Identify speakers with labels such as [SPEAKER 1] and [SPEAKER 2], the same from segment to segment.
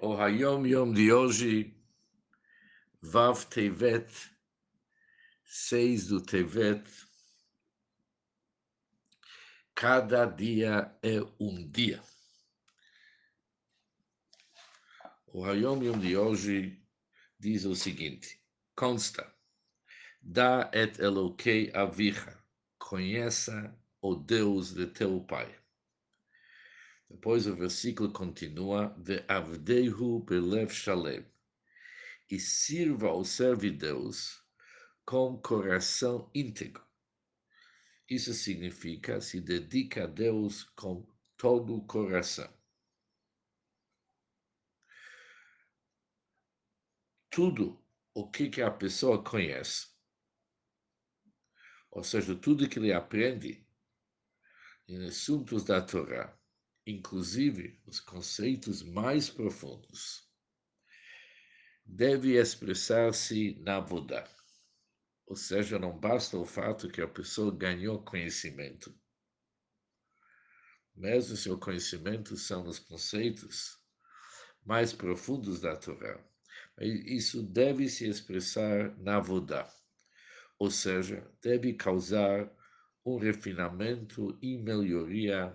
[SPEAKER 1] O Hayom Yom de hoje, Vav Tevet, 6 do Tevet. Cada dia é um dia. O Hayom Yom de hoje diz o seguinte: consta, dá et Elokei avicha, conheça o Deus de teu pai. Depois o versículo continua: de avdehu belev shalem. E sirva ao serve Deus com coração íntegro. Isso significa se dedica a Deus com todo o coração. Tudo o que, que a pessoa conhece, ou seja, tudo que ele aprende em assuntos da Torá, inclusive os conceitos mais profundos, deve expressar-se na Vodá. Ou seja, não basta o fato que a pessoa ganhou conhecimento. Mesmo se o conhecimento são os conceitos mais profundos da Torá, isso deve se expressar na Vodá. Ou seja, deve causar um refinamento e melhoria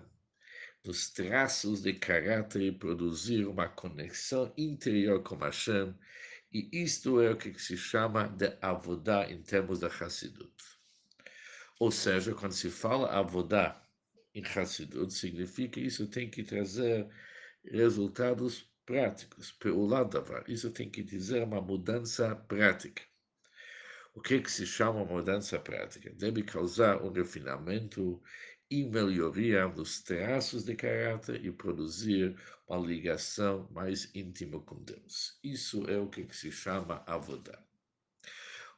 [SPEAKER 1] dos traços de caráter e produzir uma conexão interior com Hashem, e isto é o que se chama de avodá em termos da Hassidut. Ou seja, quando se fala avodá em Hassidut, significa isso tem que trazer resultados práticos, lado Isso tem que dizer uma mudança prática. O que, que se chama mudança prática? Deve causar um refinamento e melhoria dos traços de caráter e produzir uma ligação mais íntima com Deus. Isso é o que se chama avodá.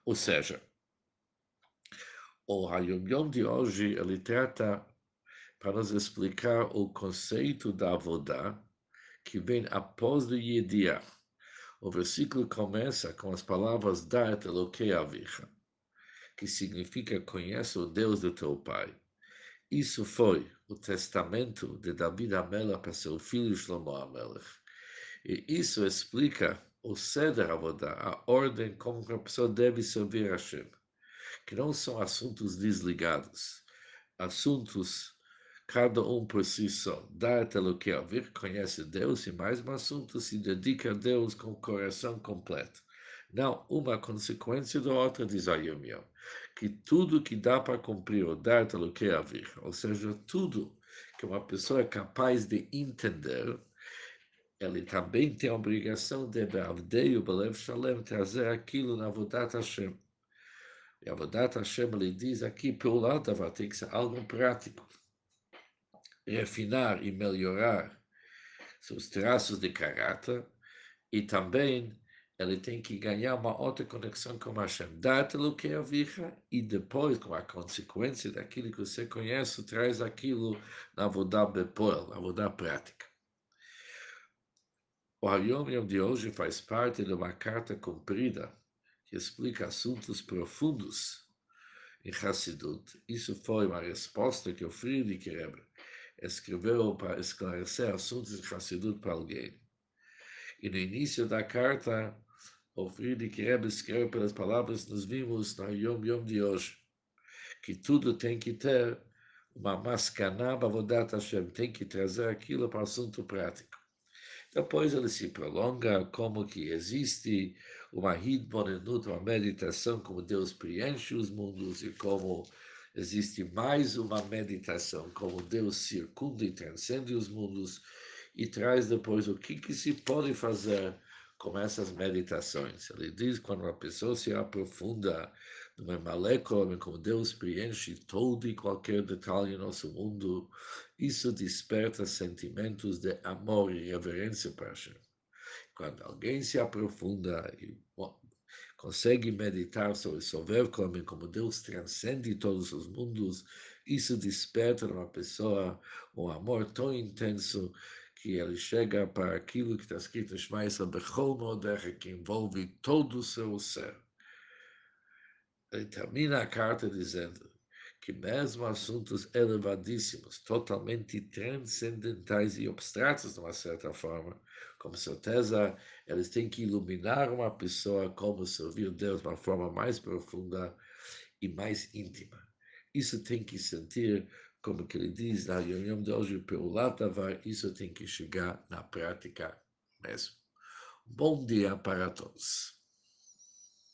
[SPEAKER 1] Ou seja, o Hayom Yom de hoje ele trata para nos explicar o conceito da avodá que vem após o Yediah. O versículo começa com as palavras Da'at Elokei Avicha, que significa conhece o Deus de teu pai. Isso foi o testamento de David Amelech para seu filho Shlomo Amelech. E isso explica o Seder Avodah, a ordem como a pessoa deve servir a Hashem, que não são assuntos desligados, assuntos cada um por si só. Dá o que ouvir, conhece Deus e mais um assunto se dedica a Deus com o coração completo. Não uma consequência da outra, diz Yom que tudo que dá para cumprir o dar o que haver, ou seja, tudo que uma pessoa é capaz de entender, ele também tem a obrigação de o Belev Shalem, trazer aquilo na Vodat Hashem. E a Vodat Hashem, ele diz aqui, pelo lado, vai ter que ser algo prático. Refinar e melhorar seus traços de caráter e também ele tem que ganhar uma outra conexão com Hashem. Dá-te o que é vicha e depois, com a consequência daquilo que você conhece, traz aquilo na Vodá Bepoel, na Vodá prática. O Hayom Yom de hoje faz parte de uma carta comprida que explica assuntos profundos em Hassidut. Isso foi uma resposta que o Friedrich Rebbe escreveu para esclarecer assuntos de Hassidut para alguém. E no início da carta, o Friedrich Rebbe escreve pelas palavras que nos vimos no Yom Yom de hoje, que tudo tem que ter uma mascaná bavodat Hashem, tem que trazer aquilo para o assunto prático. Depois ele se prolonga como que existe uma hidbonenut, uma meditação, como Deus preenche os mundos e como existe mais uma meditação, como Deus circunda e transcende os mundos e traz depois o que, que se pode fazer com essas meditações. Ele diz quando uma pessoa se aprofunda no Emalekol, como Deus preenche todo e qualquer detalhe em nosso mundo, isso desperta sentimentos de amor e reverência para Hashem. Quando alguém se aprofunda e consegue meditar sobre Sover como Deus transcende todos os mundos, isso desperta numa pessoa um amor tão intenso que ele chega para aquilo que está escrito em Modecha, que envolve todo o seu ser. Ele termina a carta dizendo que mesmo assuntos elevadíssimos, totalmente transcendentais e abstratos, de uma certa forma, com certeza eles têm que iluminar uma pessoa como servir Deus de uma forma mais profunda e mais íntima. Isso tem que sentir, como que ele diz na reunião de hoje, pelo Latavar, isso tem que chegar na prática mesmo. Bom dia para todos.